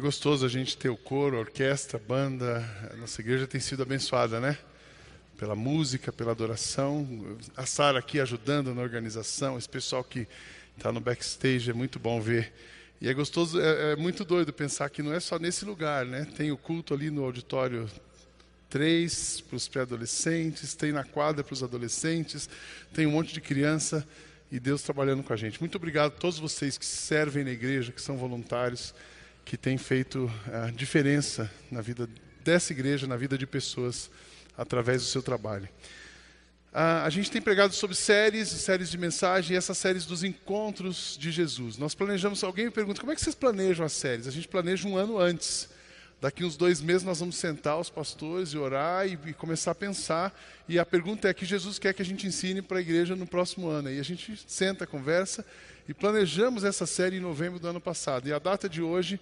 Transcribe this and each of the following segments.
gostoso a gente ter o coro, a orquestra, a banda. A nossa igreja tem sido abençoada, né? Pela música, pela adoração. A Sara aqui ajudando na organização, esse pessoal que está no backstage, é muito bom ver. E é gostoso, é, é, muito doido pensar que não é só nesse lugar, né? Tem o culto ali no auditório 3 para os pré-adolescentes, tem na quadra para os adolescentes, tem um monte de criança e Deus trabalhando com a gente. Muito obrigado a todos vocês que servem na igreja, que são voluntários que tem feito a diferença na vida dessa igreja, na vida de pessoas, através do seu trabalho. Ah, a gente tem pregado sobre séries, séries de mensagem, e essas séries dos encontros de Jesus. Nós planejamos, alguém me pergunta, como é que vocês planejam as séries? A gente planeja um ano antes. Daqui uns dois meses nós vamos sentar os pastores e orar e, e começar a pensar. E a pergunta é que Jesus quer que a gente ensine para a igreja no próximo ano. E a gente senta, conversa e planejamos essa série em novembro do ano passado. E a data de hoje,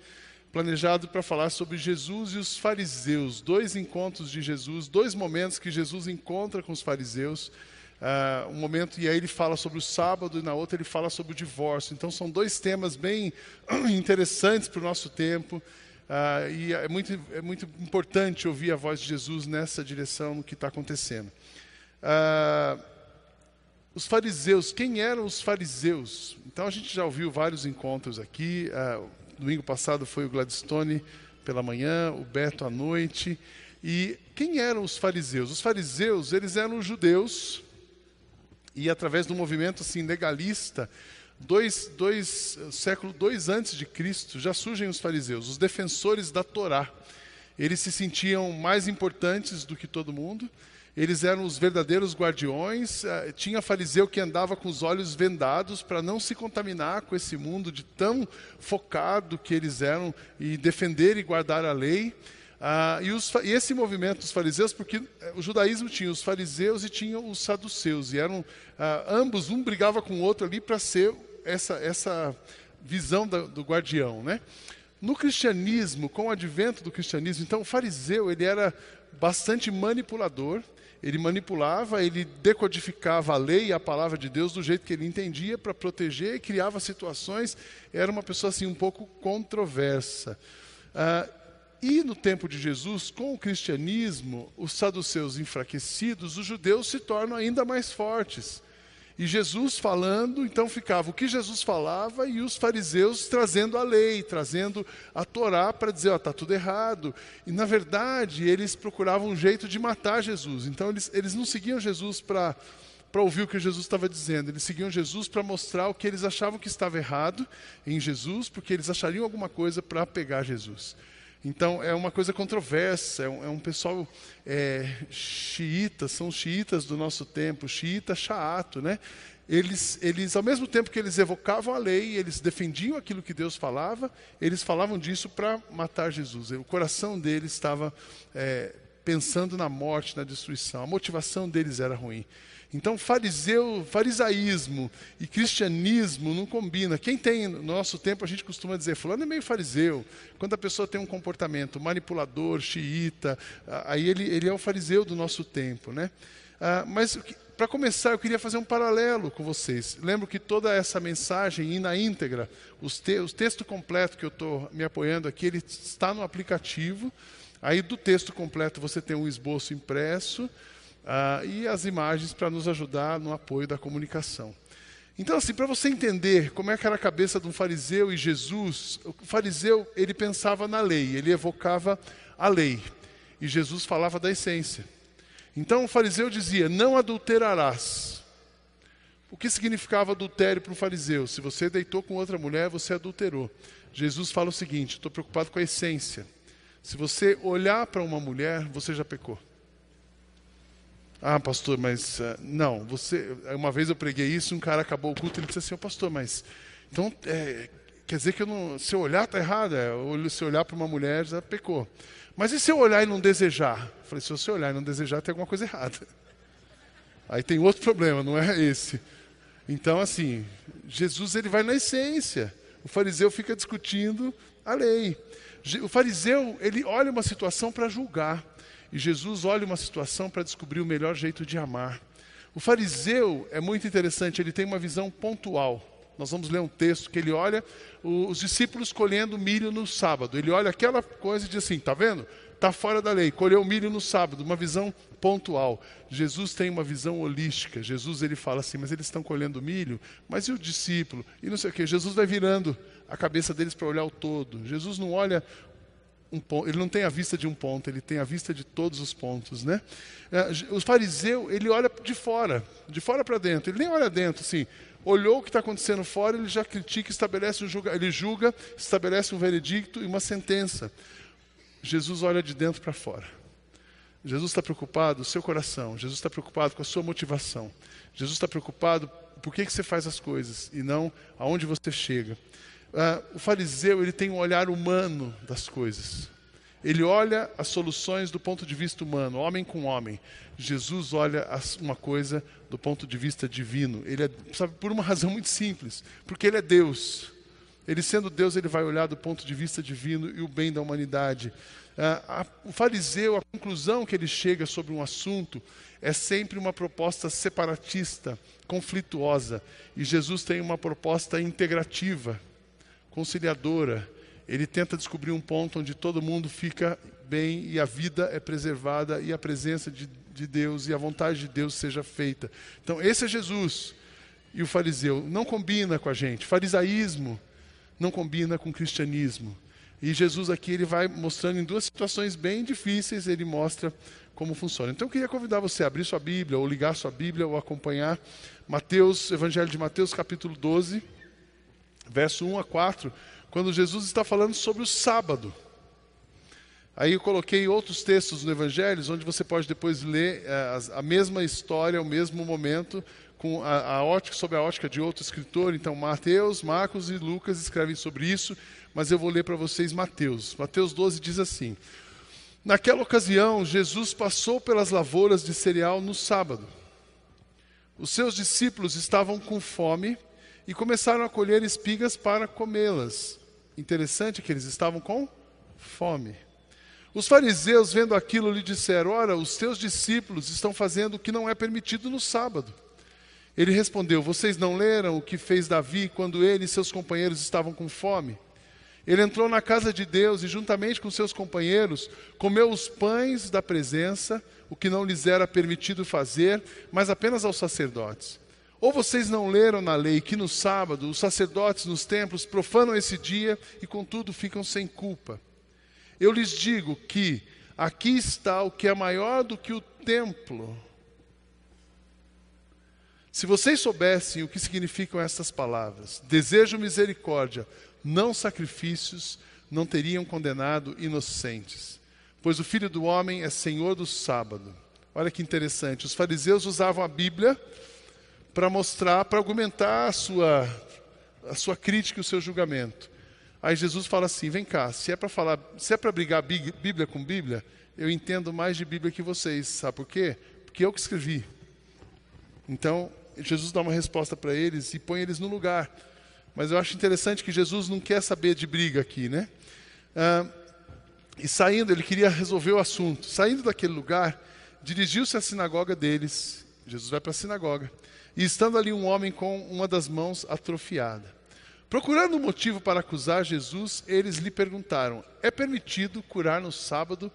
planejado para falar sobre Jesus e os fariseus. Dois encontros de Jesus, dois momentos que Jesus encontra com os fariseus. Uh, um momento, e aí ele fala sobre o sábado, e na outra ele fala sobre o divórcio. Então são dois temas bem interessantes para o nosso tempo. Uh, e é muito, é muito importante ouvir a voz de Jesus nessa direção no que está acontecendo. Uh, os fariseus, quem eram os fariseus? Então a gente já ouviu vários encontros aqui. Uh, domingo passado foi o Gladstone pela manhã, o Beto à noite. E quem eram os fariseus? Os fariseus, eles eram judeus e através do movimento assim legalista, dois, dois século dois antes de Cristo, já surgem os fariseus, os defensores da Torá. Eles se sentiam mais importantes do que todo mundo eles eram os verdadeiros guardiões. Eh, tinha fariseu que andava com os olhos vendados para não se contaminar com esse mundo de tão focado que eles eram e defender e guardar a lei. Ah, e, os, e, esse movimento dos fariseus, porque eh, o judaísmo tinha os fariseus e tinha os saduceus, e eram ah, ambos, um brigava com o outro ali para ser essa, essa visão da, do guardião. Né? No cristianismo, com o advento do cristianismo, então o fariseu ele era bastante manipulador, ele manipulava, ele decodificava a lei e a palavra de Deus do jeito que ele entendia para proteger e criava situações. Era uma pessoa assim um pouco controversa. Ah, e no tempo de Jesus, com o cristianismo, os saduceus enfraquecidos, os judeus se tornam ainda mais fortes. E Jesus falando, então ficava o que Jesus falava e os fariseus trazendo a lei, trazendo a Torá para dizer, ó, está tudo errado. E na verdade, eles procuravam um jeito de matar Jesus. Então eles, eles não seguiam Jesus para para ouvir o que Jesus estava dizendo. Eles seguiam Jesus para mostrar o que eles achavam que estava errado em Jesus, porque eles achariam alguma coisa para pegar Jesus. Então é uma coisa controversa, é um, é um pessoal é, xiita, são xiitas do nosso tempo, xiita chaato, né? Eles, eles, ao mesmo tempo que eles evocavam a lei, eles defendiam aquilo que Deus falava, eles falavam disso para matar Jesus. O coração deles estava é, pensando na morte, na destruição. A motivação deles era ruim. Então, fariseu, farisaísmo e cristianismo não combina. Quem tem, no nosso tempo, a gente costuma dizer, fulano é meio fariseu. Quando a pessoa tem um comportamento manipulador, xiita, aí ele, ele é o fariseu do nosso tempo. Né? Ah, mas, para começar, eu queria fazer um paralelo com vocês. Lembro que toda essa mensagem, e na íntegra, os te, o texto completo que eu estou me apoiando aqui, ele está no aplicativo. Aí, do texto completo, você tem um esboço impresso, ah, e as imagens para nos ajudar no apoio da comunicação. Então, assim, para você entender como é que era a cabeça de um fariseu e Jesus, o fariseu ele pensava na lei, ele evocava a lei, e Jesus falava da essência. Então, o fariseu dizia: Não adulterarás. O que significava adultério para um fariseu? Se você deitou com outra mulher, você adulterou. Jesus fala o seguinte: estou preocupado com a essência. Se você olhar para uma mulher, você já pecou. Ah, pastor, mas uh, não, você. Uma vez eu preguei isso, um cara acabou o culto e ele disse assim, oh, pastor, mas então é, quer dizer que eu não, se eu olhar está errado, é, se eu olhar para uma mulher já pecou. Mas e se eu olhar e não desejar? Eu falei, se você olhar e não desejar, tem alguma coisa errada. Aí tem outro problema, não é esse. Então, assim, Jesus ele vai na essência. O fariseu fica discutindo a lei. O fariseu ele olha uma situação para julgar. E Jesus olha uma situação para descobrir o melhor jeito de amar. O fariseu é muito interessante, ele tem uma visão pontual. Nós vamos ler um texto que ele olha os discípulos colhendo milho no sábado. Ele olha aquela coisa e diz assim: está vendo? Está fora da lei. Colheu milho no sábado, uma visão pontual. Jesus tem uma visão holística. Jesus ele fala assim: mas eles estão colhendo milho, mas e o discípulo? E não sei o que. Jesus vai virando a cabeça deles para olhar o todo. Jesus não olha um ponto, ele não tem a vista de um ponto, ele tem a vista de todos os pontos, né? É, o fariseu, ele olha de fora, de fora para dentro, ele nem olha dentro, assim, olhou o que está acontecendo fora, ele já critica, estabelece um julga, ele julga, estabelece um veredicto e uma sentença. Jesus olha de dentro para fora. Jesus está preocupado com o seu coração, Jesus está preocupado com a sua motivação, Jesus está preocupado por que, que você faz as coisas e não aonde você chega. Uh, o fariseu ele tem um olhar humano das coisas. Ele olha as soluções do ponto de vista humano, homem com homem. Jesus olha uma coisa do ponto de vista divino. Ele é, sabe, por uma razão muito simples, porque ele é Deus. Ele sendo Deus, ele vai olhar do ponto de vista divino e o bem da humanidade. Uh, a, o fariseu, a conclusão que ele chega sobre um assunto é sempre uma proposta separatista, conflituosa. E Jesus tem uma proposta integrativa, conciliadora. Ele tenta descobrir um ponto onde todo mundo fica bem e a vida é preservada e a presença de, de Deus e a vontade de Deus seja feita. Então, esse é Jesus. E o fariseu não combina com a gente. Farisaísmo não combina com cristianismo. E Jesus aqui ele vai mostrando em duas situações bem difíceis, ele mostra como funciona. Então eu queria convidar você a abrir sua Bíblia, ou ligar sua Bíblia, ou acompanhar Mateus, Evangelho de Mateus, capítulo 12 verso 1 a 4, quando Jesus está falando sobre o sábado. Aí eu coloquei outros textos no Evangelho, onde você pode depois ler a, eh, a mesma história, o mesmo momento, com a, a, ótica, sob a ótica de outro escritor. Então, Mateus, Marcos e Lucas escrevem sobre isso, mas eu vou ler para vocês Mateus. Mateus 12 diz assim: Naquela ocasião, Jesus passou pelas lavouras de cereal no sábado. Os seus discípulos estavam com fome e começaram a colher espigas para comê-las. Interessante que eles estavam com fome. Os fariseus, vendo aquilo, lhe disseram: Ora, os teus discípulos estão fazendo o que não é permitido no sábado. Ele respondeu: Vocês não leram o que fez Davi quando ele e seus companheiros estavam com fome? Ele entrou na casa de Deus e, juntamente com seus companheiros, comeu os pães da presença, o que não lhes era permitido fazer, mas apenas aos sacerdotes. Ou vocês não leram na lei que no sábado os sacerdotes nos templos profanam esse dia e, contudo, ficam sem culpa? Eu lhes digo que aqui está o que é maior do que o templo. Se vocês soubessem o que significam estas palavras, desejo misericórdia, não sacrifícios, não teriam condenado inocentes. Pois o filho do homem é senhor do sábado. Olha que interessante, os fariseus usavam a Bíblia para mostrar, para argumentar a sua, a sua crítica e o seu julgamento. Aí Jesus fala assim: vem cá, se é para falar, se é para brigar Bíblia com Bíblia, eu entendo mais de Bíblia que vocês. Sabe por quê? Porque eu que escrevi. Então, Jesus dá uma resposta para eles e põe eles no lugar. Mas eu acho interessante que Jesus não quer saber de briga aqui, né? Ah, e saindo, ele queria resolver o assunto. Saindo daquele lugar, dirigiu-se à sinagoga deles. Jesus vai para a sinagoga e estando ali um homem com uma das mãos atrofiada. Procurando um motivo para acusar Jesus, eles lhe perguntaram: É permitido curar no sábado?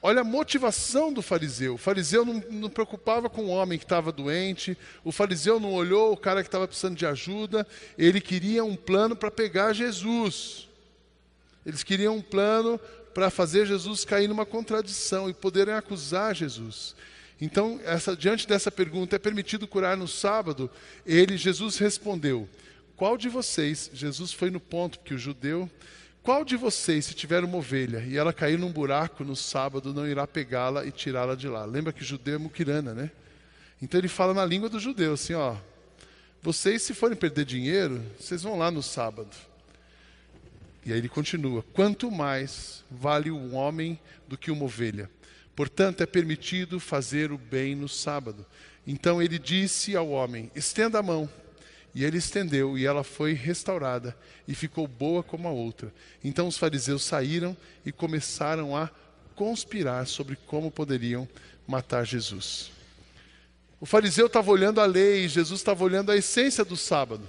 Olha a motivação do fariseu. O fariseu não, não preocupava com o homem que estava doente, o fariseu não olhou o cara que estava precisando de ajuda, ele queria um plano para pegar Jesus. Eles queriam um plano para fazer Jesus cair numa contradição e poderem acusar Jesus. Então, essa, diante dessa pergunta, é permitido curar no sábado? Ele, Jesus respondeu: Qual de vocês, Jesus foi no ponto, porque o judeu, qual de vocês, se tiver uma ovelha e ela cair num buraco no sábado, não irá pegá-la e tirá-la de lá? Lembra que judeu é muquirana, né? Então ele fala na língua do judeu assim: ó, vocês, se forem perder dinheiro, vocês vão lá no sábado. E aí ele continua: quanto mais vale um homem do que uma ovelha? Portanto, é permitido fazer o bem no sábado. Então ele disse ao homem: estenda a mão. E ele estendeu, e ela foi restaurada, e ficou boa como a outra. Então os fariseus saíram e começaram a conspirar sobre como poderiam matar Jesus. O fariseu estava olhando a lei, Jesus estava olhando a essência do sábado.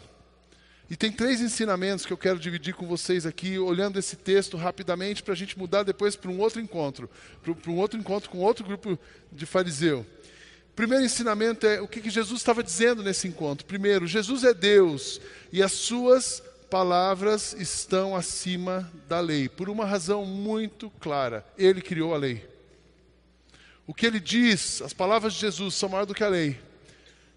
E tem três ensinamentos que eu quero dividir com vocês aqui, olhando esse texto rapidamente, para a gente mudar depois para um outro encontro, para um outro encontro com outro grupo de fariseu. Primeiro ensinamento é o que, que Jesus estava dizendo nesse encontro. Primeiro, Jesus é Deus e as suas palavras estão acima da lei, por uma razão muito clara: Ele criou a lei. O que ele diz, as palavras de Jesus são maior do que a lei.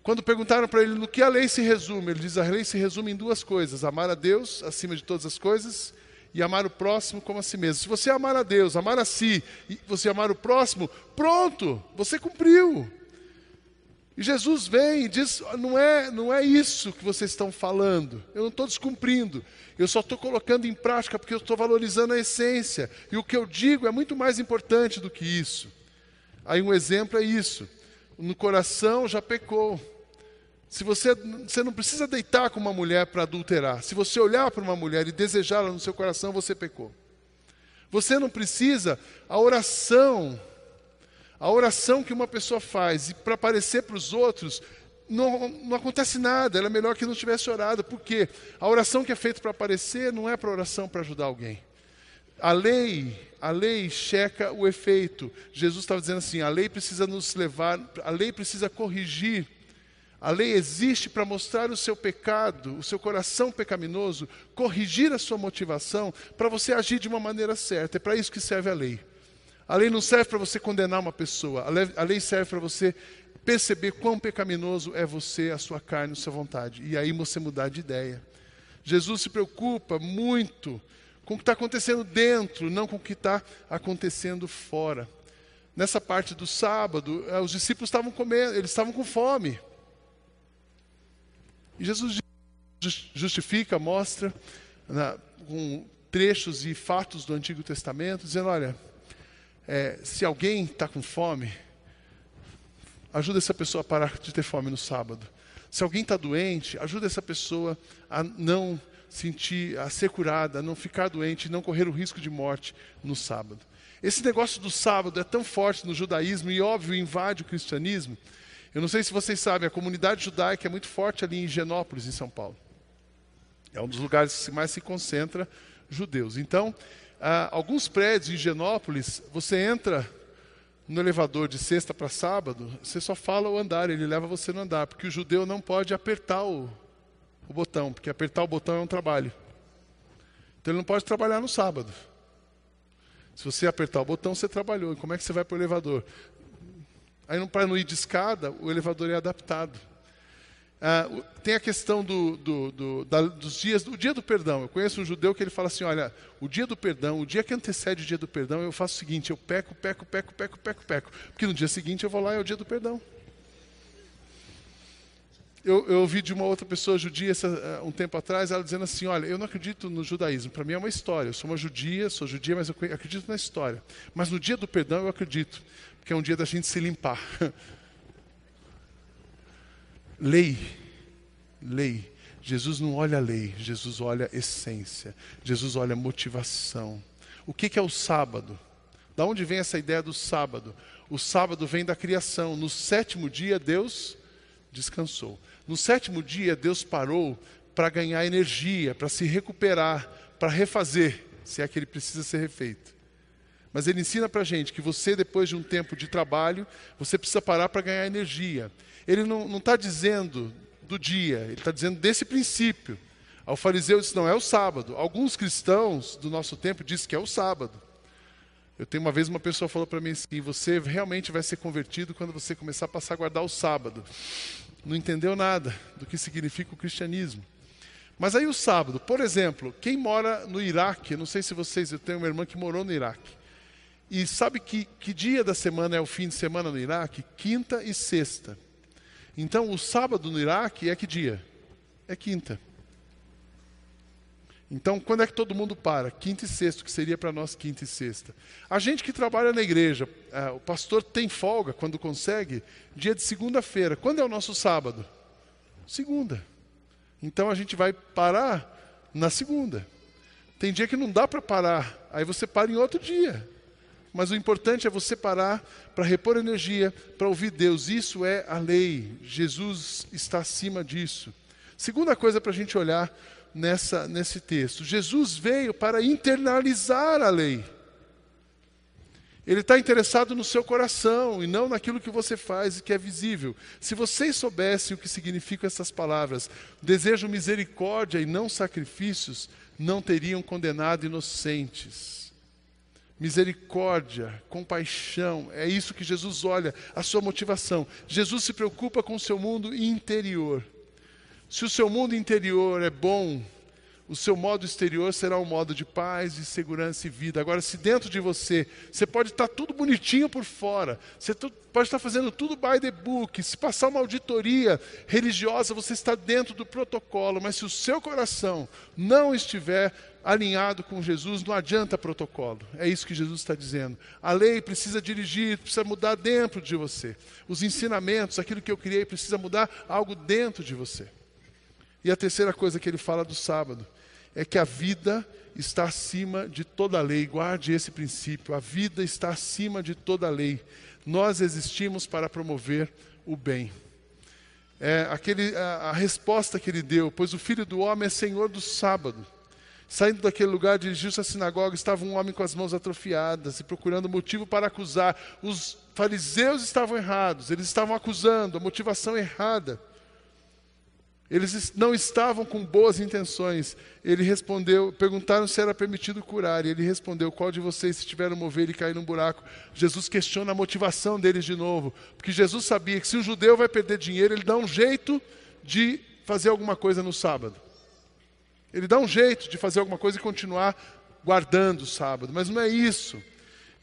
Quando perguntaram para ele no que a lei se resume, ele diz: a lei se resume em duas coisas: amar a Deus acima de todas as coisas e amar o próximo como a si mesmo. Se você amar a Deus, amar a si e você amar o próximo, pronto, você cumpriu. E Jesus vem e diz: não é, não é isso que vocês estão falando, eu não estou descumprindo, eu só estou colocando em prática porque eu estou valorizando a essência, e o que eu digo é muito mais importante do que isso. Aí um exemplo é isso: no coração já pecou. Se você, você não precisa deitar com uma mulher para adulterar. Se você olhar para uma mulher e desejá-la no seu coração, você pecou. Você não precisa, a oração, a oração que uma pessoa faz e para aparecer para os outros, não, não acontece nada, ela é melhor que não tivesse orado. Por quê? A oração que é feita para aparecer não é para oração para ajudar alguém. A lei, a lei checa o efeito. Jesus estava dizendo assim: a lei precisa nos levar, a lei precisa corrigir a lei existe para mostrar o seu pecado, o seu coração pecaminoso, corrigir a sua motivação para você agir de uma maneira certa. É para isso que serve a lei. A lei não serve para você condenar uma pessoa, a lei serve para você perceber quão pecaminoso é você, a sua carne, a sua vontade. E aí você mudar de ideia. Jesus se preocupa muito com o que está acontecendo dentro, não com o que está acontecendo fora. Nessa parte do sábado, eh, os discípulos estavam comendo, eles estavam com fome. E Jesus justifica, mostra na, com trechos e fatos do Antigo Testamento, dizendo: olha, é, se alguém está com fome, ajuda essa pessoa a parar de ter fome no sábado. Se alguém está doente, ajuda essa pessoa a não sentir, a ser curada, a não ficar doente, não correr o risco de morte no sábado. Esse negócio do sábado é tão forte no judaísmo e óbvio invade o cristianismo eu não sei se vocês sabem, a comunidade judaica é muito forte ali em Genópolis, em São Paulo. É um dos lugares que mais se concentra judeus. Então, ah, alguns prédios em Genópolis, você entra no elevador de sexta para sábado, você só fala o andar, ele leva você no andar, porque o judeu não pode apertar o, o botão, porque apertar o botão é um trabalho. Então ele não pode trabalhar no sábado. Se você apertar o botão, você trabalhou. E como é que você vai para o elevador? Aí, para não ir de escada, o elevador é adaptado. Ah, tem a questão do, do, do, da, dos dias, o dia do perdão. Eu conheço um judeu que ele fala assim: olha, o dia do perdão, o dia que antecede o dia do perdão, eu faço o seguinte: eu peco, peco, peco, peco, peco, peco. Porque no dia seguinte eu vou lá e é o dia do perdão. Eu, eu ouvi de uma outra pessoa judia essa, uh, um tempo atrás, ela dizendo assim: Olha, eu não acredito no judaísmo, para mim é uma história. Eu sou uma judia, sou judia, mas eu acredito na história. Mas no dia do perdão eu acredito, porque é um dia da gente se limpar. lei, lei. Jesus não olha a lei, Jesus olha a essência, Jesus olha a motivação. O que, que é o sábado? Da onde vem essa ideia do sábado? O sábado vem da criação. No sétimo dia, Deus descansou. No sétimo dia, Deus parou para ganhar energia, para se recuperar, para refazer, se é que ele precisa ser refeito. Mas ele ensina para a gente que você, depois de um tempo de trabalho, você precisa parar para ganhar energia. Ele não está dizendo do dia, ele está dizendo desse princípio. Ao fariseu disse, não, é o sábado. Alguns cristãos do nosso tempo dizem que é o sábado. Eu tenho uma vez uma pessoa falou para mim assim: você realmente vai ser convertido quando você começar a passar a guardar o sábado não entendeu nada do que significa o cristianismo. Mas aí o sábado, por exemplo, quem mora no Iraque, não sei se vocês, eu tenho uma irmã que morou no Iraque. E sabe que, que dia da semana é o fim de semana no Iraque? Quinta e sexta. Então o sábado no Iraque é que dia? É quinta. Então, quando é que todo mundo para? Quinta e sexta, que seria para nós quinta e sexta. A gente que trabalha na igreja, é, o pastor tem folga quando consegue, dia de segunda-feira. Quando é o nosso sábado? Segunda. Então a gente vai parar na segunda. Tem dia que não dá para parar, aí você para em outro dia. Mas o importante é você parar para repor energia, para ouvir Deus. Isso é a lei. Jesus está acima disso. Segunda coisa para a gente olhar nessa, nesse texto. Jesus veio para internalizar a lei. Ele está interessado no seu coração e não naquilo que você faz e que é visível. Se vocês soubessem o que significam essas palavras, desejo misericórdia e não sacrifícios, não teriam condenado inocentes. Misericórdia, compaixão, é isso que Jesus olha, a sua motivação. Jesus se preocupa com o seu mundo interior. Se o seu mundo interior é bom, o seu modo exterior será um modo de paz, de segurança e vida. Agora, se dentro de você, você pode estar tudo bonitinho por fora, você pode estar fazendo tudo by the book, se passar uma auditoria religiosa, você está dentro do protocolo, mas se o seu coração não estiver alinhado com Jesus, não adianta protocolo. É isso que Jesus está dizendo. A lei precisa dirigir, precisa mudar dentro de você. Os ensinamentos, aquilo que eu criei, precisa mudar algo dentro de você. E a terceira coisa que ele fala do sábado é que a vida está acima de toda lei. Guarde esse princípio. A vida está acima de toda lei. Nós existimos para promover o bem. É, aquele, a, a resposta que ele deu, pois o filho do homem é senhor do sábado. Saindo daquele lugar, dirigiu-se à sinagoga, estava um homem com as mãos atrofiadas e procurando motivo para acusar. Os fariseus estavam errados, eles estavam acusando, a motivação errada. Eles não estavam com boas intenções. Ele respondeu, perguntaram se era permitido curar. E ele respondeu: Qual de vocês, se tiver uma ovelha e cair num buraco? Jesus questiona a motivação deles de novo. Porque Jesus sabia que se o judeu vai perder dinheiro, ele dá um jeito de fazer alguma coisa no sábado. Ele dá um jeito de fazer alguma coisa e continuar guardando o sábado. Mas não é isso.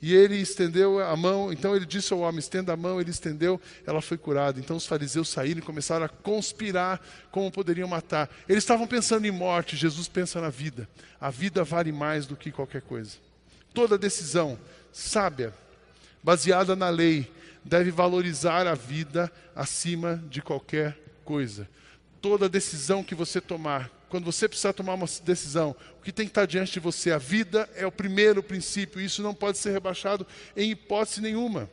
E ele estendeu a mão, então ele disse ao homem: estenda a mão, ele estendeu, ela foi curada. Então os fariseus saíram e começaram a conspirar como poderiam matar. Eles estavam pensando em morte, Jesus pensa na vida. A vida vale mais do que qualquer coisa. Toda decisão sábia, baseada na lei, deve valorizar a vida acima de qualquer coisa. Toda decisão que você tomar, quando você precisar tomar uma decisão, o que tem que estar diante de você? A vida é o primeiro princípio, isso não pode ser rebaixado em hipótese nenhuma.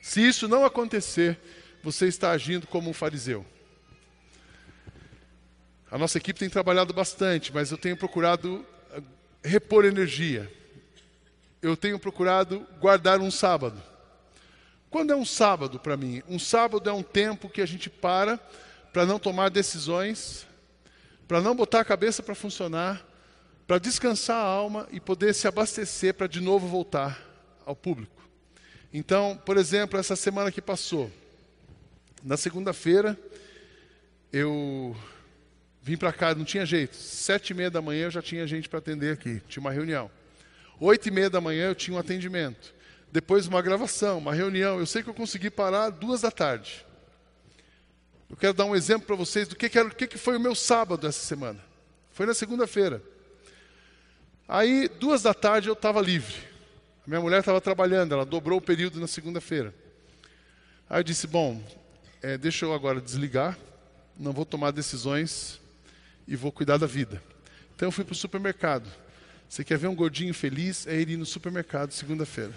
Se isso não acontecer, você está agindo como um fariseu. A nossa equipe tem trabalhado bastante, mas eu tenho procurado eh, repor energia. Eu tenho procurado guardar um sábado. Quando é um sábado para mim? Um sábado é um tempo que a gente para para não tomar decisões para não botar a cabeça para funcionar, para descansar a alma e poder se abastecer para de novo voltar ao público. Então, por exemplo, essa semana que passou, na segunda-feira, eu vim para cá, não tinha jeito. Sete e meia da manhã eu já tinha gente para atender aqui, tinha uma reunião. Oito e meia da manhã eu tinha um atendimento. Depois uma gravação, uma reunião. Eu sei que eu consegui parar duas da tarde. Eu quero dar um exemplo para vocês do que, que, que, foi o meu sábado essa semana. Foi na segunda-feira. Aí, duas da tarde, eu estava livre. A minha mulher estava trabalhando, ela dobrou o período na segunda-feira. Aí eu disse: Bom, é, deixa eu agora desligar, não vou tomar decisões e vou cuidar da vida. Então eu fui para o supermercado. Você quer ver um gordinho feliz? É ir no supermercado segunda-feira.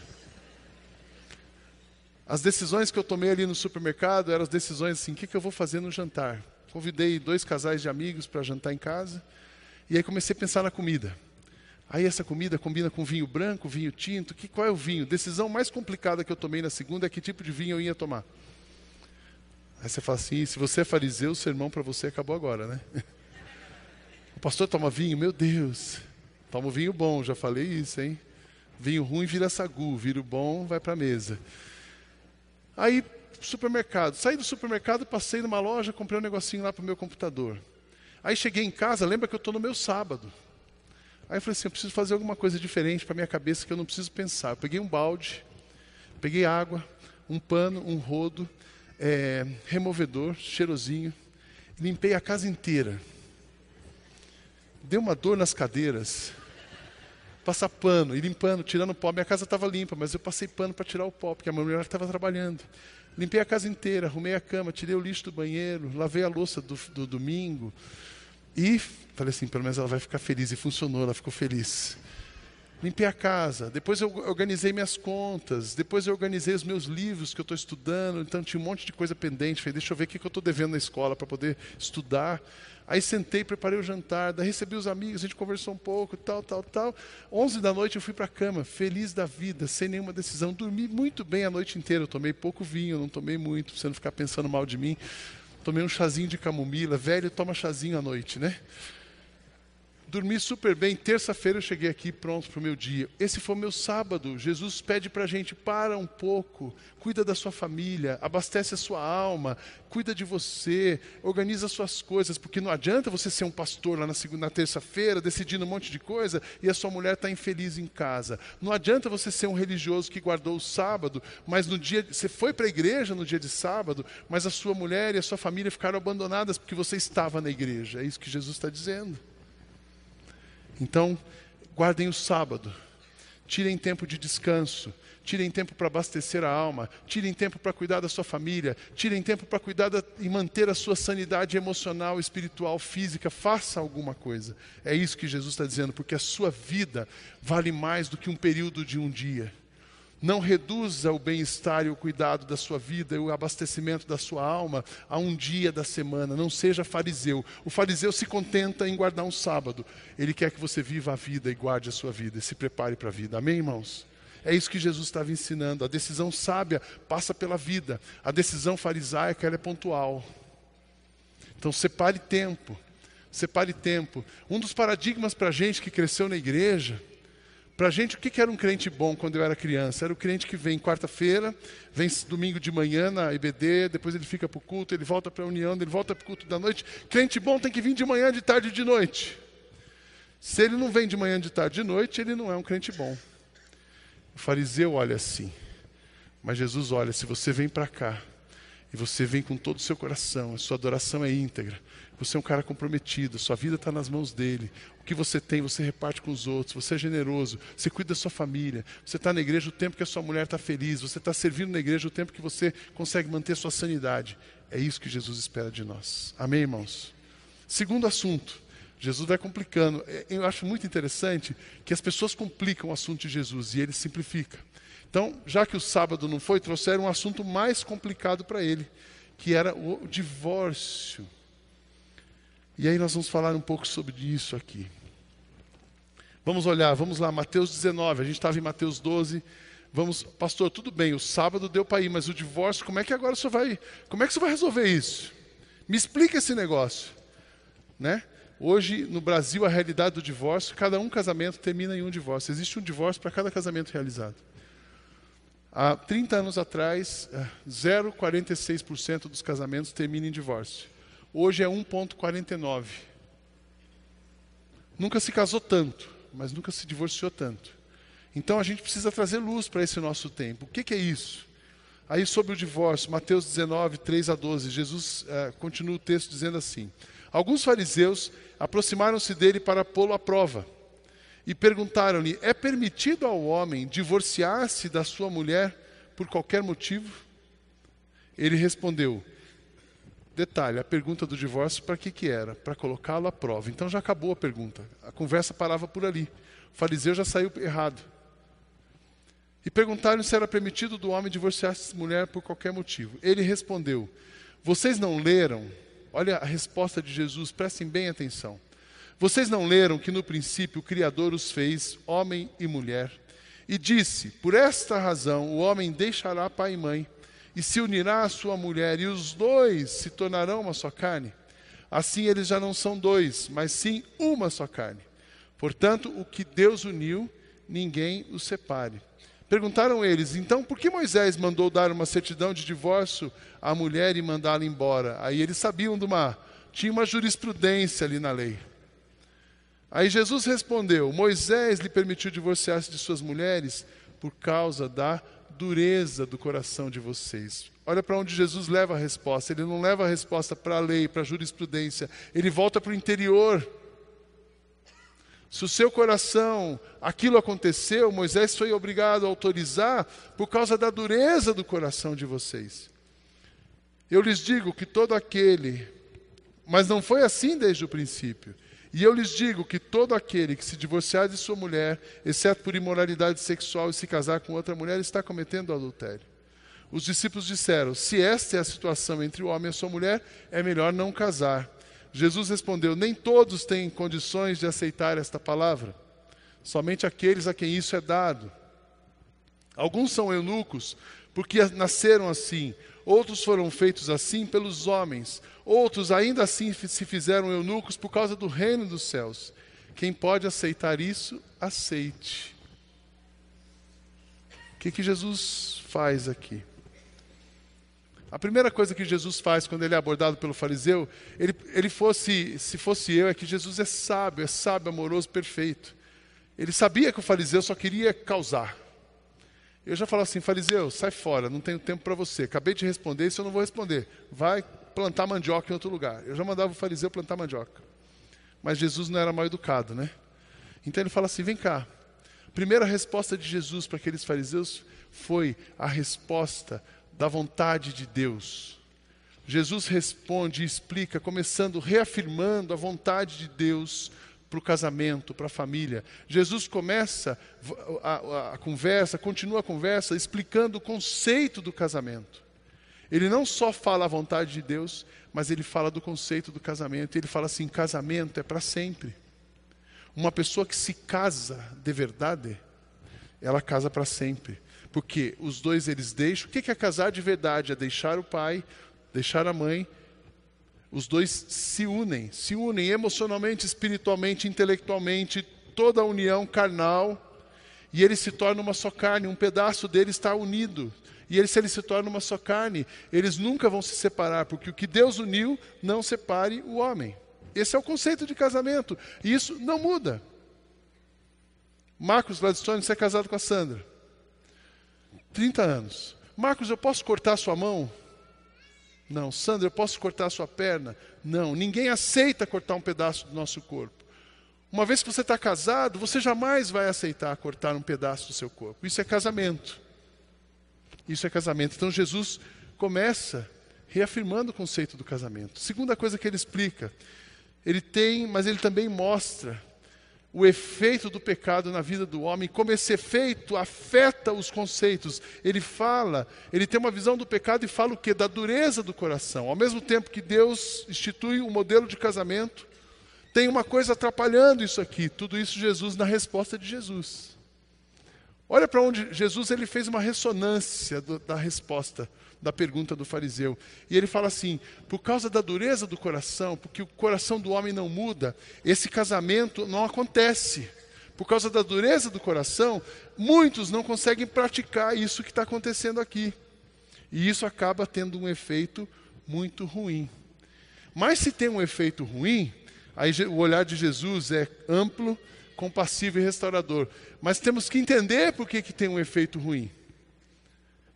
As decisões que eu tomei ali no supermercado eram as decisões assim: o que, que eu vou fazer no jantar? Convidei dois casais de amigos para jantar em casa. E aí comecei a pensar na comida. Aí essa comida combina com vinho branco, vinho tinto. Que, qual é o vinho? Decisão mais complicada que eu tomei na segunda é que tipo de vinho eu ia tomar. Aí você fala assim: se você é fariseu, o sermão para você acabou agora, né? O pastor toma vinho? Meu Deus. Toma vinho bom, já falei isso, hein? Vinho ruim vira sagu, vinho bom vai para a mesa. Aí, supermercado. Saí do supermercado, passei numa loja, comprei um negocinho lá para o meu computador. Aí cheguei em casa, lembra que eu estou no meu sábado. Aí eu falei assim, eu preciso fazer alguma coisa diferente para minha cabeça que eu não preciso pensar. Eu peguei um balde, peguei água, um pano, um rodo, é, removedor, cheirosinho, limpei a casa inteira. Deu uma dor nas cadeiras passar pano, e limpando, tirando pó. Minha casa estava limpa, mas eu passei pano para tirar o pó, porque a minha mulher estava trabalhando. Limpei a casa inteira, arrumei a cama, tirei o lixo do banheiro, lavei a louça do, do domingo. E falei assim, pelo menos ela vai ficar feliz. E funcionou, ela ficou feliz. limpei a casa, depois eu organizei minhas contas, depois eu organizei os meus livros que eu estou estudando, então tinha um monte de coisa pendente. Falei, deixa eu ver o que, eu estou devendo na escola para poder estudar. Aí sentei, preparei o jantar, daí recebi os amigos, a gente conversou um pouco, tal, tal, tal. 11 da noite eu fui para a cama, feliz da vida, sem nenhuma decisão. Dormi muito bem a noite inteira. Eu tomei pouco vinho, não tomei muito, para você não ficar pensando mal de mim. Tomei um chazinho de camomila. Velho toma chazinho à noite, né? Dormi super bem. Terça-feira eu cheguei aqui pronto para o meu dia. Esse foi meu sábado. Jesus pede para a gente: para um pouco, cuida da sua família, abastece a sua alma, cuida de você, organiza suas coisas, porque não adianta você ser um pastor lá na terça-feira, decidindo um monte de coisa e a sua mulher está infeliz em casa. Não adianta você ser um religioso que guardou o sábado, mas no dia você foi para a igreja no dia de sábado, mas a sua mulher e a sua família ficaram abandonadas porque você estava na igreja. É isso que Jesus está dizendo. Então, guardem o sábado, tirem tempo de descanso, tirem tempo para abastecer a alma, tirem tempo para cuidar da sua família, tirem tempo para cuidar da, e manter a sua sanidade emocional, espiritual, física. Faça alguma coisa. É isso que Jesus está dizendo, porque a sua vida vale mais do que um período de um dia. Não reduza o bem-estar e o cuidado da sua vida e o abastecimento da sua alma a um dia da semana. Não seja fariseu. O fariseu se contenta em guardar um sábado. Ele quer que você viva a vida e guarde a sua vida e se prepare para a vida. Amém, irmãos? É isso que Jesus estava ensinando. A decisão sábia passa pela vida. A decisão farisaica é pontual. Então separe tempo. Separe tempo. Um dos paradigmas para a gente que cresceu na igreja para a gente, o que era um crente bom quando eu era criança? Era o crente que vem quarta-feira, vem domingo de manhã na IBD, depois ele fica para o culto, ele volta para a união, ele volta para o culto da noite. Crente bom tem que vir de manhã, de tarde e de noite. Se ele não vem de manhã, de tarde e de noite, ele não é um crente bom. O fariseu olha assim. Mas Jesus olha, se você vem para cá, e você vem com todo o seu coração, a sua adoração é íntegra, você é um cara comprometido, sua vida está nas mãos dele. O que você tem, você reparte com os outros, você é generoso, você cuida da sua família, você está na igreja o tempo que a sua mulher está feliz, você está servindo na igreja o tempo que você consegue manter a sua sanidade. É isso que Jesus espera de nós. Amém, irmãos? Segundo assunto, Jesus vai complicando. É, eu acho muito interessante que as pessoas complicam o assunto de Jesus e ele simplifica. Então, já que o sábado não foi, trouxeram um assunto mais complicado para ele, que era o divórcio. E aí nós vamos falar um pouco sobre isso aqui. Vamos olhar, vamos lá, Mateus 19, a gente estava em Mateus 12. Vamos, pastor, tudo bem, o sábado deu para ir, mas o divórcio, como é que agora o senhor vai, como é que senhor vai resolver isso? Me explica esse negócio, né? Hoje, no Brasil, a realidade do divórcio, cada um casamento termina em um divórcio. Existe um divórcio para cada casamento realizado. Há 30 anos atrás, 0,46% eh, dos casamentos terminam em divórcio. Hoje é 1,49. Nunca se casou tanto, mas nunca se divorciou tanto. Então a gente precisa trazer luz para esse nosso tempo. O que, que, é isso? Aí sobre o divórcio, Mateus 19, 3 a 12, Jesus uh, continua o texto dizendo assim: Alguns fariseus aproximaram-se dele para pô-lo à prova e perguntaram-lhe: É permitido ao homem divorciar-se da sua mulher por qualquer motivo? Ele respondeu: Detalhe, a pergunta do divórcio para que, que era? Para colocá-lo à prova. Então já acabou a pergunta. A conversa parava por ali. O fariseu já saiu errado. E perguntaram se era permitido do homem divorciar-se de mulher por qualquer motivo. Ele respondeu: Vocês não leram? Olha a resposta de Jesus, prestem bem atenção. Vocês não leram que no princípio o Criador os fez homem e mulher? E disse: Por esta razão o homem deixará pai e mãe e se unirá à sua mulher, e os dois se tornarão uma só carne. Assim eles já não são dois, mas sim uma só carne. Portanto, o que Deus uniu, ninguém o separe. Perguntaram eles, então por que Moisés mandou dar uma certidão de divórcio à mulher e mandá-la embora? Aí eles sabiam de uma. Tinha uma jurisprudência ali na lei. Aí Jesus respondeu: Moisés lhe permitiu divorciar-se de suas mulheres por causa da dureza do coração de vocês. Olha para onde Jesus leva a resposta. Ele não leva a resposta para a lei, para a jurisprudência. Ele volta para o interior. Se o seu coração, aquilo aconteceu, Moisés foi obrigado a autorizar por causa da dureza do coração de vocês. Eu lhes digo que todo aquele, mas não foi assim desde o princípio. E eu lhes digo que todo aquele que se divorciar de sua mulher, exceto por imoralidade sexual e se casar com outra mulher, está cometendo adultério. Os discípulos disseram: Se esta é a situação entre o homem e a sua mulher, é melhor não casar. Jesus respondeu: Nem todos têm condições de aceitar esta palavra, somente aqueles a quem isso é dado. Alguns são eunucos, porque nasceram assim, outros foram feitos assim pelos homens, outros ainda assim se fizeram eunucos por causa do reino dos céus. Quem pode aceitar isso, aceite. O que, que Jesus faz aqui? A primeira coisa que Jesus faz quando ele é abordado pelo fariseu, ele, ele fosse, se fosse eu, é que Jesus é sábio, é sábio, amoroso, perfeito. Ele sabia que o fariseu só queria causar. Eu já falo assim, fariseu, sai fora, não tenho tempo para você. Acabei de responder, isso eu não vou responder. Vai plantar mandioca em outro lugar. Eu já mandava o fariseu plantar mandioca. Mas Jesus não era mal educado, né? Então ele fala assim: vem cá. Primeira resposta de Jesus para aqueles fariseus foi a resposta da vontade de Deus. Jesus responde e explica, começando reafirmando a vontade de Deus para o casamento, para a família. Jesus começa a, a, a, conversa, continua a conversa, explicando o conceito do casamento. Ele não só fala a vontade de Deus, mas ele fala do conceito do casamento. Ele fala assim: casamento é para sempre. Uma pessoa que se casa de verdade, ela casa para sempre porque os dois eles deixam. O que é casar de verdade? É deixar o pai, deixar a mãe. Os dois se unem, se unem emocionalmente, espiritualmente, intelectualmente, toda a união carnal, e eles se tornam uma só carne, um pedaço dele está unido. E eles, se eles se tornam uma só carne, eles nunca vão se separar, porque o que Deus uniu não separe o homem. Esse é o conceito de casamento. E isso não muda. Marcos Gladstone, você é casado com a Sandra. 30 anos. Marcos, eu posso cortar sua mão? Não. Sandra, eu posso cortar sua perna? Não. Ninguém aceita cortar um pedaço do nosso corpo. Uma vez que você está casado, você jamais vai aceitar cortar um pedaço do seu corpo. Isso é casamento. Isso é casamento. Então Jesus começa reafirmando o conceito do casamento. Segunda coisa que ele explica, ele tem, mas ele também mostra o efeito do pecado na vida do homem, como esse efeito afeta os conceitos. Ele fala, ele tem uma visão do pecado e fala o que? Da dureza do coração. Ao mesmo tempo que Deus institui um modelo de casamento, tem uma coisa atrapalhando isso aqui. Tudo isso Jesus na resposta de Jesus. Olha para onde Jesus ele fez uma ressonância do, da resposta da pergunta do fariseu. E ele fala assim: por causa da dureza do coração, porque o coração do homem não muda, esse casamento não acontece. Por causa da dureza do coração, muitos não conseguem praticar isso que está acontecendo aqui. E isso acaba tendo um efeito muito ruim. Mas se tem um efeito ruim, aí o olhar de Jesus é amplo, compassivo e restaurador. Mas temos que entender por que, que tem um efeito ruim.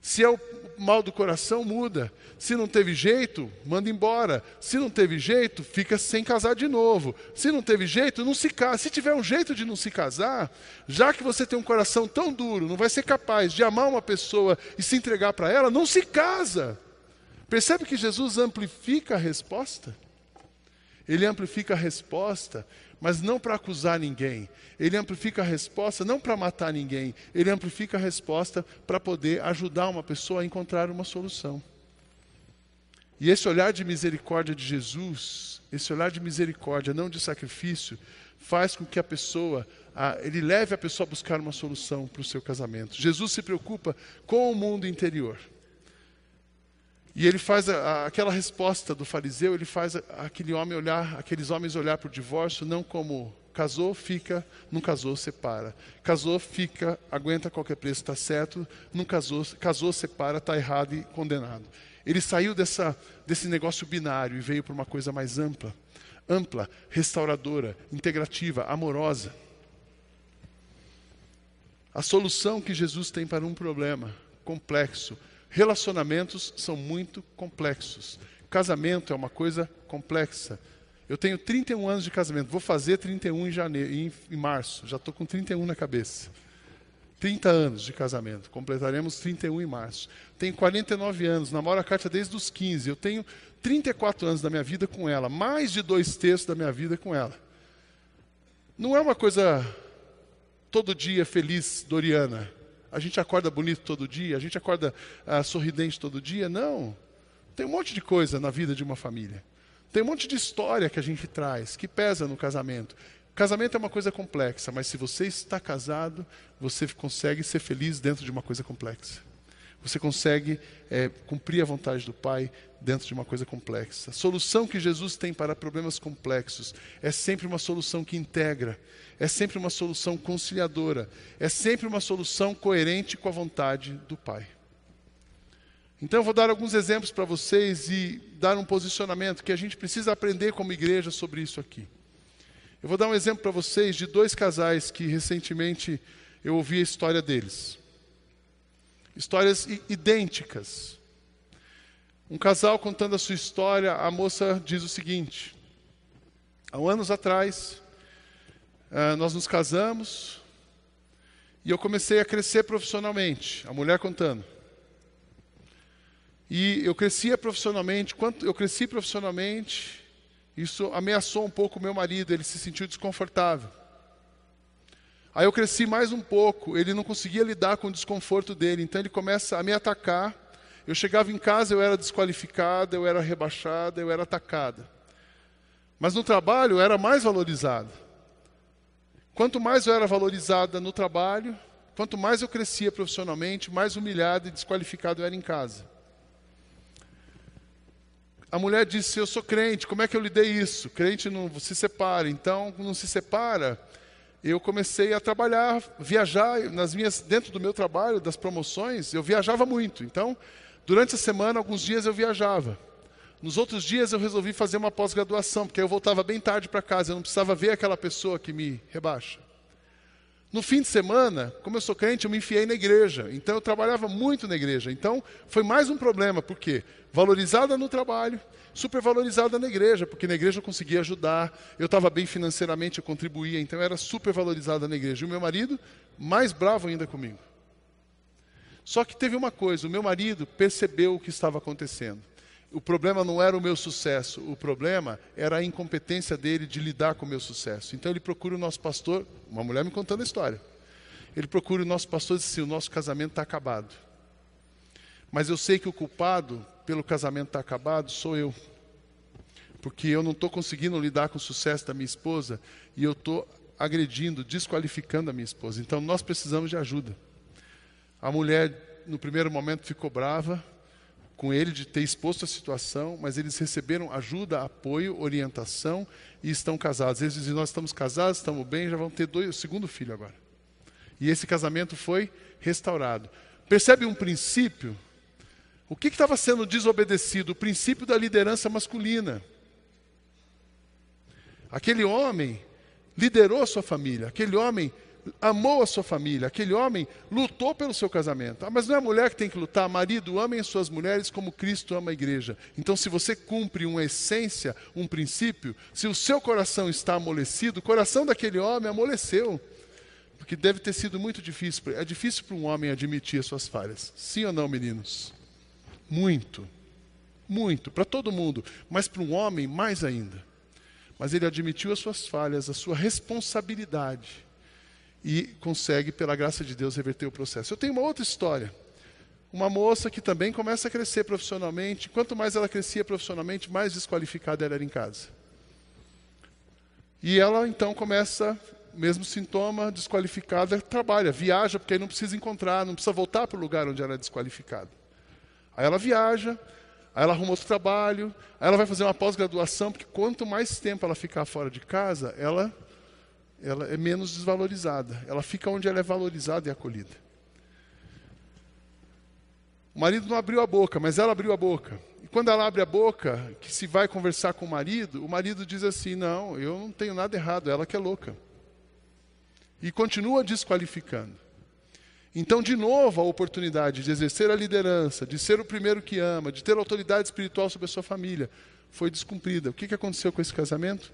Se é o mal do coração, muda. Se não teve jeito, manda embora. Se não teve jeito, fica sem casar de novo. Se não teve jeito, não se casa. Se tiver um jeito de não se casar, já que você tem um coração tão duro, não vai ser capaz de amar uma pessoa e se entregar para ela, não se casa. Percebe que Jesus amplifica a resposta? Ele amplifica a resposta mas não para acusar ninguém. Ele amplifica a resposta não para matar ninguém, ele amplifica a resposta para poder ajudar uma pessoa a encontrar uma solução. E esse olhar de misericórdia de Jesus, esse olhar de misericórdia, não de sacrifício, faz com que a pessoa, a, ele leve a pessoa a buscar uma solução para o seu casamento. Jesus se preocupa com o mundo interior. E ele faz a, a, aquela resposta do fariseu, ele faz a, aquele homem olhar, aqueles homens olhar para o divórcio não como casou, fica, não casou, separa. Casou, fica, aguenta qualquer preço, está certo. Não casou, casou, separa, está errado e condenado. Ele saiu dessa, desse negócio binário e veio para uma coisa mais ampla. Ampla, restauradora, integrativa, amorosa. A solução que Jesus tem para um problema complexo, Relacionamentos são muito complexos. Casamento é uma coisa complexa. Eu tenho 31 anos de casamento, vou fazer 31 em janeiro, em, em março, já estou com 31 na cabeça. 30 anos de casamento, completaremos 31 em março. Tenho 49 anos, namoro a Kátia desde os 15. Eu tenho 34 anos da minha vida com ela, mais de dois terços da minha vida com ela. Não é uma coisa todo dia feliz, Doriana. A gente acorda bonito todo dia, a gente acorda ah, sorridente todo dia. Não. Tem um monte de coisa na vida de uma família. Tem um monte de história que a gente traz, que pesa no casamento. Casamento é uma coisa complexa, mas se você está casado, você consegue ser feliz dentro de uma coisa complexa. Você consegue é, cumprir a vontade do Pai dentro de uma coisa complexa. A solução que Jesus tem para problemas complexos é sempre uma solução que integra, é sempre uma solução conciliadora, é sempre uma solução coerente com a vontade do Pai. Então, eu vou dar alguns exemplos para vocês e dar um posicionamento que a gente precisa aprender como igreja sobre isso aqui. Eu vou dar um exemplo para vocês de dois casais que recentemente eu ouvi a história deles. Histórias idênticas. Um casal contando a sua história, a moça diz o seguinte: há anos atrás, ah, nós nos casamos e eu comecei a crescer profissionalmente. A mulher contando. E eu crescia profissionalmente, quanto eu cresci profissionalmente, isso ameaçou um pouco o meu marido, ele se sentiu desconfortável. Aí eu cresci mais um pouco, ele não conseguia lidar com o desconforto dele, então ele começa a me atacar. Eu chegava em casa, eu era desqualificada, eu era rebaixada, eu era atacada. Mas no trabalho eu era mais valorizada. Quanto mais eu era valorizada no trabalho, quanto mais eu crescia profissionalmente, mais humilhado e desqualificado eu era em casa. A mulher disse: Eu sou crente, como é que eu lidei isso? Crente não se separa. Então, não se separa. Eu comecei a trabalhar, viajar nas minhas, dentro do meu trabalho, das promoções, eu viajava muito. Então, durante a semana, alguns dias eu viajava. Nos outros dias eu resolvi fazer uma pós-graduação, porque eu voltava bem tarde para casa, eu não precisava ver aquela pessoa que me rebaixa. No fim de semana, como eu sou crente, eu me enfiei na igreja. Então eu trabalhava muito na igreja. Então foi mais um problema, porque valorizada no trabalho, supervalorizada na igreja, porque na igreja eu conseguia ajudar, eu estava bem financeiramente, eu contribuía, então eu era supervalorizada na igreja. E o meu marido, mais bravo ainda comigo. Só que teve uma coisa: o meu marido percebeu o que estava acontecendo. O problema não era o meu sucesso, o problema era a incompetência dele de lidar com o meu sucesso. Então ele procura o nosso pastor, uma mulher me contando a história. Ele procura o nosso pastor e diz assim: o nosso casamento está acabado. Mas eu sei que o culpado pelo casamento estar tá acabado sou eu. Porque eu não estou conseguindo lidar com o sucesso da minha esposa e eu estou agredindo, desqualificando a minha esposa. Então nós precisamos de ajuda. A mulher, no primeiro momento, ficou brava, com ele de ter exposto a situação, mas eles receberam ajuda, apoio, orientação e estão casados. Eles dizem: Nós estamos casados, estamos bem, já vão ter dois, o segundo filho agora. E esse casamento foi restaurado. Percebe um princípio? O que estava sendo desobedecido? O princípio da liderança masculina. Aquele homem liderou sua família, aquele homem amou a sua família, aquele homem lutou pelo seu casamento. Ah, mas não é a mulher que tem que lutar, marido, amem as suas mulheres como Cristo ama a igreja. Então, se você cumpre uma essência, um princípio, se o seu coração está amolecido, o coração daquele homem amoleceu. Porque deve ter sido muito difícil. É difícil para um homem admitir as suas falhas. Sim ou não, meninos? Muito. Muito. Para todo mundo. Mas para um homem, mais ainda. Mas ele admitiu as suas falhas, a sua responsabilidade e consegue, pela graça de Deus, reverter o processo. Eu tenho uma outra história. Uma moça que também começa a crescer profissionalmente. Quanto mais ela crescia profissionalmente, mais desqualificada ela era em casa. E ela então começa, mesmo sintoma, desqualificada, trabalha, viaja, porque aí não precisa encontrar, não precisa voltar para o lugar onde ela é desqualificada. Aí ela viaja, aí ela arruma outro trabalho, aí ela vai fazer uma pós-graduação, porque quanto mais tempo ela ficar fora de casa, ela ela é menos desvalorizada. Ela fica onde ela é valorizada e acolhida. O marido não abriu a boca, mas ela abriu a boca. E quando ela abre a boca, que se vai conversar com o marido, o marido diz assim: Não, eu não tenho nada errado, ela que é louca. E continua desqualificando. Então, de novo, a oportunidade de exercer a liderança, de ser o primeiro que ama, de ter autoridade espiritual sobre a sua família, foi descumprida. O que aconteceu com esse casamento?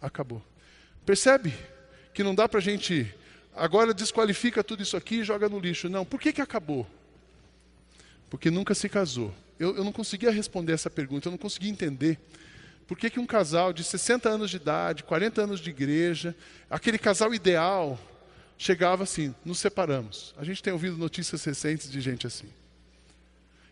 Acabou. Percebe? Que não dá para a gente agora desqualifica tudo isso aqui e joga no lixo. Não. Por que, que acabou? Porque nunca se casou. Eu, eu não conseguia responder essa pergunta, eu não conseguia entender. Por que, que um casal de 60 anos de idade, 40 anos de igreja, aquele casal ideal, chegava assim: nos separamos. A gente tem ouvido notícias recentes de gente assim.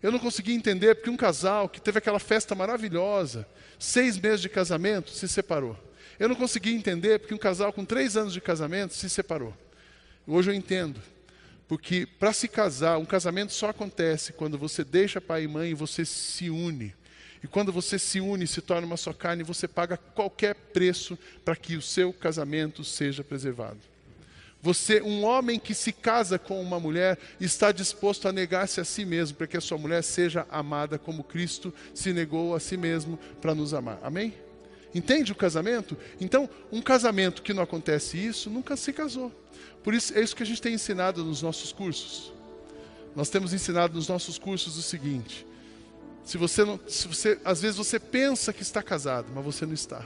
Eu não conseguia entender porque um casal que teve aquela festa maravilhosa, seis meses de casamento, se separou. Eu não conseguia entender porque um casal com três anos de casamento se separou. Hoje eu entendo. Porque para se casar, um casamento só acontece quando você deixa pai e mãe e você se une. E quando você se une, se torna uma só carne, você paga qualquer preço para que o seu casamento seja preservado. Você, um homem que se casa com uma mulher, está disposto a negar-se a si mesmo para que a sua mulher seja amada como Cristo se negou a si mesmo para nos amar. Amém? Entende o casamento? Então, um casamento que não acontece isso, nunca se casou. Por isso, é isso que a gente tem ensinado nos nossos cursos. Nós temos ensinado nos nossos cursos o seguinte: se você não, se você, às vezes você pensa que está casado, mas você não está.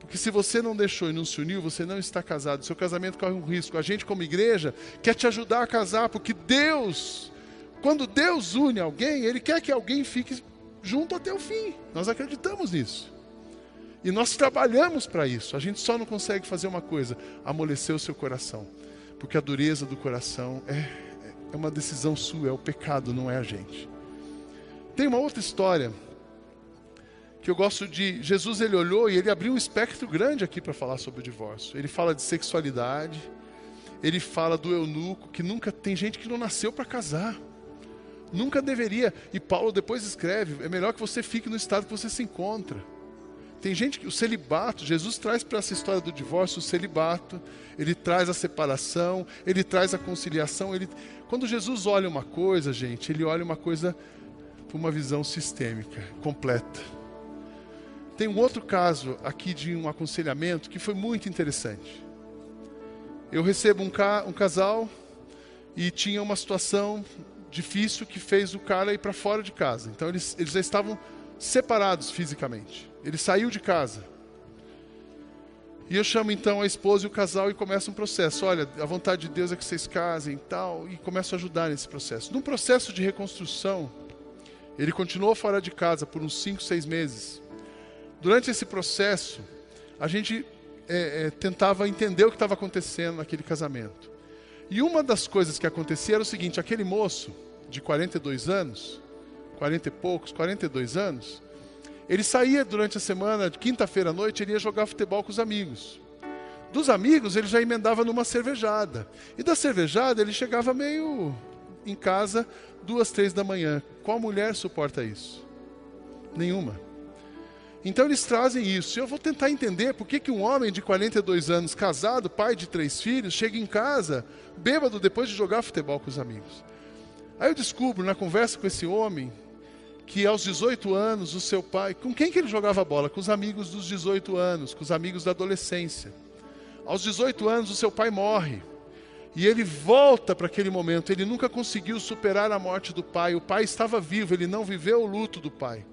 Porque se você não deixou e não se uniu, você não está casado. Seu casamento corre um risco. A gente, como igreja, quer te ajudar a casar, porque Deus, quando Deus une alguém, Ele quer que alguém fique junto até o fim. Nós acreditamos nisso. E nós trabalhamos para isso. A gente só não consegue fazer uma coisa: amolecer o seu coração. Porque a dureza do coração é, é uma decisão sua, é o pecado, não é a gente. Tem uma outra história que eu gosto de. Jesus ele olhou e ele abriu um espectro grande aqui para falar sobre o divórcio. Ele fala de sexualidade, ele fala do eunuco, que nunca tem gente que não nasceu para casar. Nunca deveria. E Paulo depois escreve: é melhor que você fique no estado que você se encontra. Tem gente que o celibato, Jesus traz para essa história do divórcio o celibato, ele traz a separação, ele traz a conciliação. Ele... Quando Jesus olha uma coisa, gente, ele olha uma coisa por uma visão sistêmica, completa. Tem um outro caso aqui de um aconselhamento que foi muito interessante. Eu recebo um, ca um casal e tinha uma situação difícil que fez o cara ir para fora de casa. Então eles, eles já estavam separados fisicamente. Ele saiu de casa. E eu chamo então a esposa e o casal e começa um processo. Olha, a vontade de Deus é que vocês casem e tal. E começo a ajudar nesse processo. Num processo de reconstrução, ele continuou fora de casa por uns 5, 6 meses. Durante esse processo, a gente é, é, tentava entender o que estava acontecendo naquele casamento. E uma das coisas que acontecia era o seguinte: aquele moço de 42 anos, 40 e poucos, 42 anos, ele saía durante a semana, de quinta-feira à noite, ele ia jogar futebol com os amigos. Dos amigos, ele já emendava numa cervejada. E da cervejada, ele chegava meio em casa, duas, três da manhã. Qual mulher suporta isso? Nenhuma. Então eles trazem isso. Eu vou tentar entender por que, que um homem de 42 anos, casado, pai de três filhos, chega em casa bêbado depois de jogar futebol com os amigos. Aí eu descubro na conversa com esse homem que aos 18 anos o seu pai, com quem que ele jogava bola? Com os amigos dos 18 anos, com os amigos da adolescência. Aos 18 anos o seu pai morre. E ele volta para aquele momento, ele nunca conseguiu superar a morte do pai. O pai estava vivo, ele não viveu o luto do pai.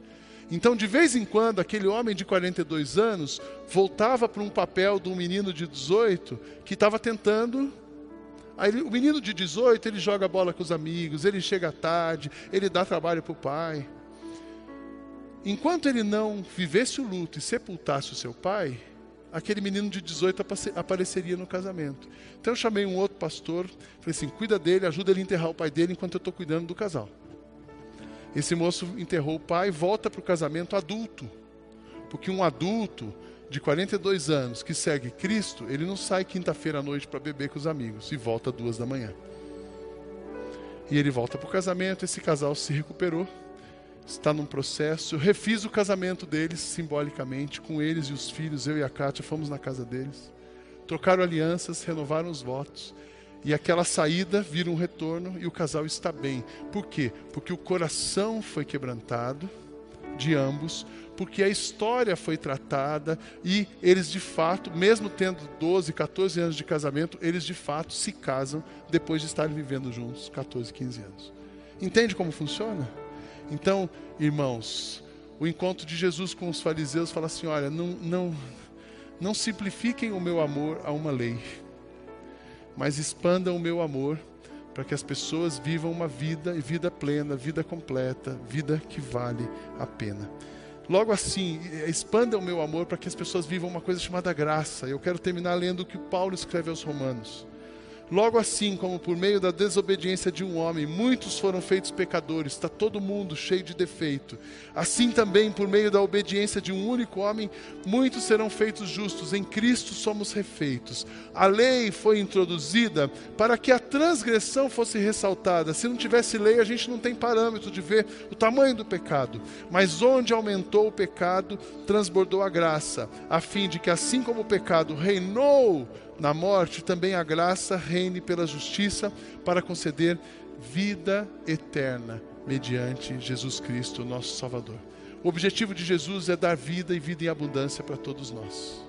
Então, de vez em quando, aquele homem de 42 anos voltava para um papel de um menino de 18 que estava tentando. Aí, o menino de 18 ele joga bola com os amigos, ele chega tarde, ele dá trabalho para o pai. Enquanto ele não vivesse o luto e sepultasse o seu pai, aquele menino de 18 apareceria no casamento. Então eu chamei um outro pastor, falei assim: cuida dele, ajuda ele a enterrar o pai dele enquanto eu estou cuidando do casal. Esse moço enterrou o pai, volta para o casamento adulto. Porque um adulto de 42 anos que segue Cristo, ele não sai quinta-feira à noite para beber com os amigos e volta duas da manhã. E ele volta para o casamento, esse casal se recuperou, está num processo. Eu refiz o casamento deles simbolicamente, com eles e os filhos, eu e a Kátia fomos na casa deles. Trocaram alianças, renovaram os votos. E aquela saída vira um retorno e o casal está bem. Por quê? Porque o coração foi quebrantado de ambos, porque a história foi tratada e eles de fato, mesmo tendo 12, 14 anos de casamento, eles de fato se casam depois de estarem vivendo juntos 14, 15 anos. Entende como funciona? Então, irmãos, o encontro de Jesus com os fariseus fala assim: olha, não, não, não simplifiquem o meu amor a uma lei mas expandam o meu amor para que as pessoas vivam uma vida e vida plena, vida completa, vida que vale a pena. Logo assim, expanda o meu amor para que as pessoas vivam uma coisa chamada graça. Eu quero terminar lendo o que Paulo escreve aos Romanos. Logo assim como por meio da desobediência de um homem muitos foram feitos pecadores, está todo mundo cheio de defeito. Assim também por meio da obediência de um único homem muitos serão feitos justos. Em Cristo somos refeitos. A lei foi introduzida para que a transgressão fosse ressaltada. Se não tivesse lei, a gente não tem parâmetro de ver o tamanho do pecado. Mas onde aumentou o pecado, transbordou a graça, a fim de que assim como o pecado reinou na morte, também a graça reine pela justiça para conceder vida eterna mediante Jesus Cristo, nosso Salvador. O objetivo de Jesus é dar vida e vida em abundância para todos nós.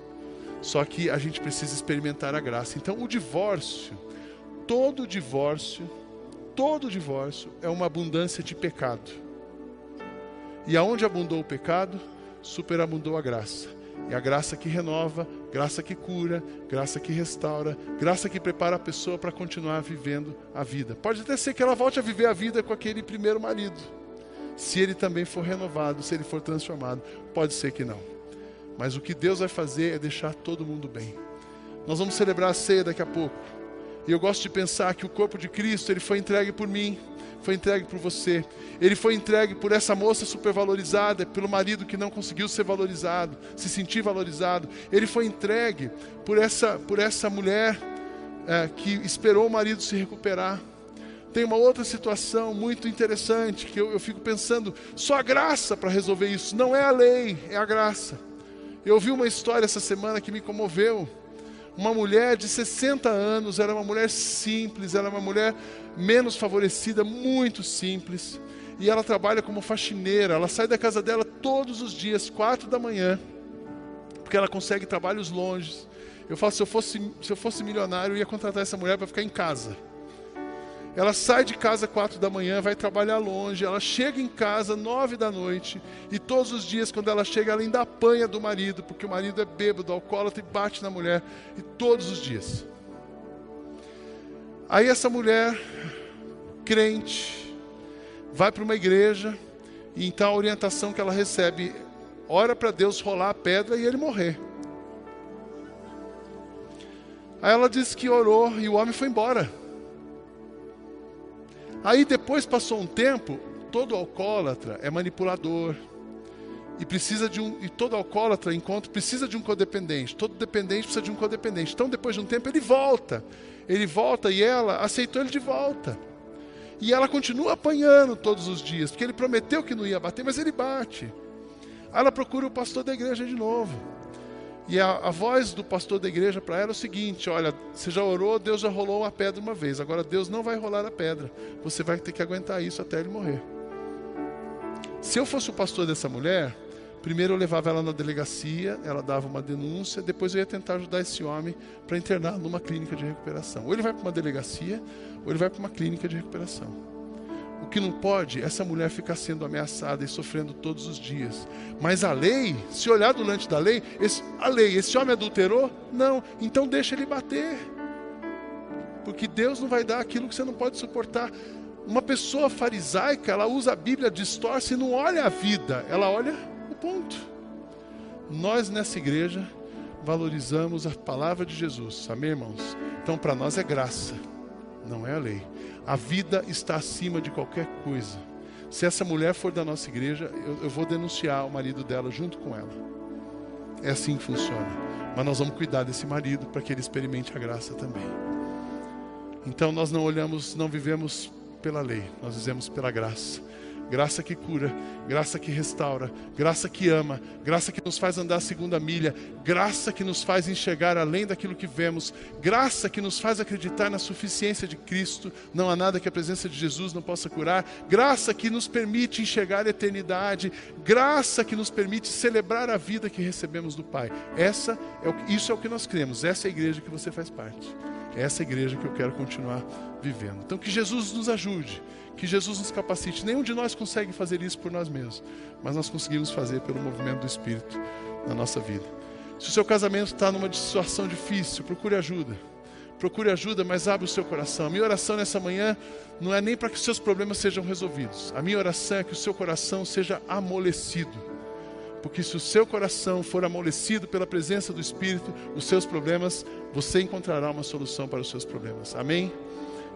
Só que a gente precisa experimentar a graça. Então, o divórcio, todo divórcio, todo divórcio é uma abundância de pecado. E aonde abundou o pecado, superabundou a graça. É a graça que renova, graça que cura, graça que restaura, graça que prepara a pessoa para continuar vivendo a vida. Pode até ser que ela volte a viver a vida com aquele primeiro marido. Se ele também for renovado, se ele for transformado, pode ser que não. Mas o que Deus vai fazer é deixar todo mundo bem. Nós vamos celebrar a ceia daqui a pouco. E eu gosto de pensar que o corpo de Cristo, ele foi entregue por mim, foi entregue por você. Ele foi entregue por essa moça supervalorizada, pelo marido que não conseguiu ser valorizado, se sentir valorizado. Ele foi entregue por essa, por essa mulher é, que esperou o marido se recuperar. Tem uma outra situação muito interessante que eu, eu fico pensando: só a graça para resolver isso, não é a lei, é a graça. Eu ouvi uma história essa semana que me comoveu uma mulher de 60 anos, era uma mulher simples, era uma mulher menos favorecida, muito simples. E ela trabalha como faxineira. Ela sai da casa dela todos os dias, quatro da manhã, porque ela consegue trabalhos longe. Eu falo, se eu fosse, se eu fosse milionário, eu ia contratar essa mulher para ficar em casa. Ela sai de casa quatro da manhã, vai trabalhar longe, ela chega em casa nove da noite e todos os dias quando ela chega ela ainda apanha do marido, porque o marido é bêbado, alcoólatra e bate na mulher e todos os dias. Aí essa mulher crente vai para uma igreja e então a orientação que ela recebe ora para Deus rolar a pedra e ele morrer. Aí ela disse que orou e o homem foi embora. Aí depois passou um tempo, todo alcoólatra é manipulador. E precisa de um e todo alcoólatra encontra precisa de um codependente. Todo dependente precisa de um codependente. Então depois de um tempo ele volta. Ele volta e ela aceitou ele de volta. E ela continua apanhando todos os dias, porque ele prometeu que não ia bater, mas ele bate. Aí ela procura o pastor da igreja de novo. E a, a voz do pastor da igreja para ela é o seguinte: olha, você já orou, Deus já rolou uma pedra uma vez, agora Deus não vai rolar a pedra. Você vai ter que aguentar isso até ele morrer. Se eu fosse o pastor dessa mulher, primeiro eu levava ela na delegacia, ela dava uma denúncia, depois eu ia tentar ajudar esse homem para internar numa clínica de recuperação. Ou ele vai para uma delegacia, ou ele vai para uma clínica de recuperação. O que não pode é essa mulher ficar sendo ameaçada e sofrendo todos os dias. Mas a lei, se olhar durante da lei, esse, a lei, esse homem adulterou? Não, então deixa ele bater. Porque Deus não vai dar aquilo que você não pode suportar. Uma pessoa farisaica, ela usa a Bíblia, distorce e não olha a vida, ela olha o ponto. Nós nessa igreja valorizamos a palavra de Jesus, amém, irmãos? Então para nós é graça, não é a lei. A vida está acima de qualquer coisa. Se essa mulher for da nossa igreja, eu, eu vou denunciar o marido dela junto com ela. É assim que funciona. Mas nós vamos cuidar desse marido para que ele experimente a graça também. Então nós não olhamos, não vivemos pela lei, nós vivemos pela graça graça que cura, graça que restaura, graça que ama, graça que nos faz andar a segunda milha, graça que nos faz enxergar além daquilo que vemos, graça que nos faz acreditar na suficiência de Cristo, não há nada que a presença de Jesus não possa curar, graça que nos permite enxergar a eternidade, graça que nos permite celebrar a vida que recebemos do Pai. Essa é o, isso é o que nós cremos, essa é a igreja que você faz parte. É essa igreja que eu quero continuar vivendo. Então que Jesus nos ajude que Jesus nos capacite. Nenhum de nós consegue fazer isso por nós mesmos, mas nós conseguimos fazer pelo movimento do Espírito na nossa vida. Se o seu casamento está numa situação difícil, procure ajuda. Procure ajuda, mas abre o seu coração. A minha oração nessa manhã não é nem para que os seus problemas sejam resolvidos. A minha oração é que o seu coração seja amolecido porque se o seu coração for amolecido pela presença do Espírito, os seus problemas, você encontrará uma solução para os seus problemas. Amém?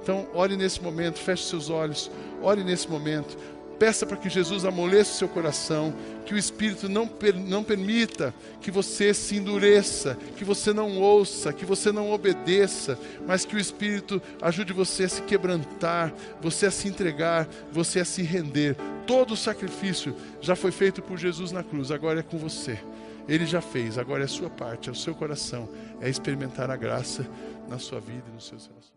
Então, ore nesse momento, feche seus olhos, ore nesse momento. Peça para que Jesus amoleça o seu coração, que o Espírito não, per, não permita que você se endureça, que você não ouça, que você não obedeça, mas que o Espírito ajude você a se quebrantar, você a se entregar, você a se render. Todo o sacrifício já foi feito por Jesus na cruz, agora é com você. Ele já fez, agora é a sua parte, é o seu coração, é experimentar a graça na sua vida e nos seus relacionamentos.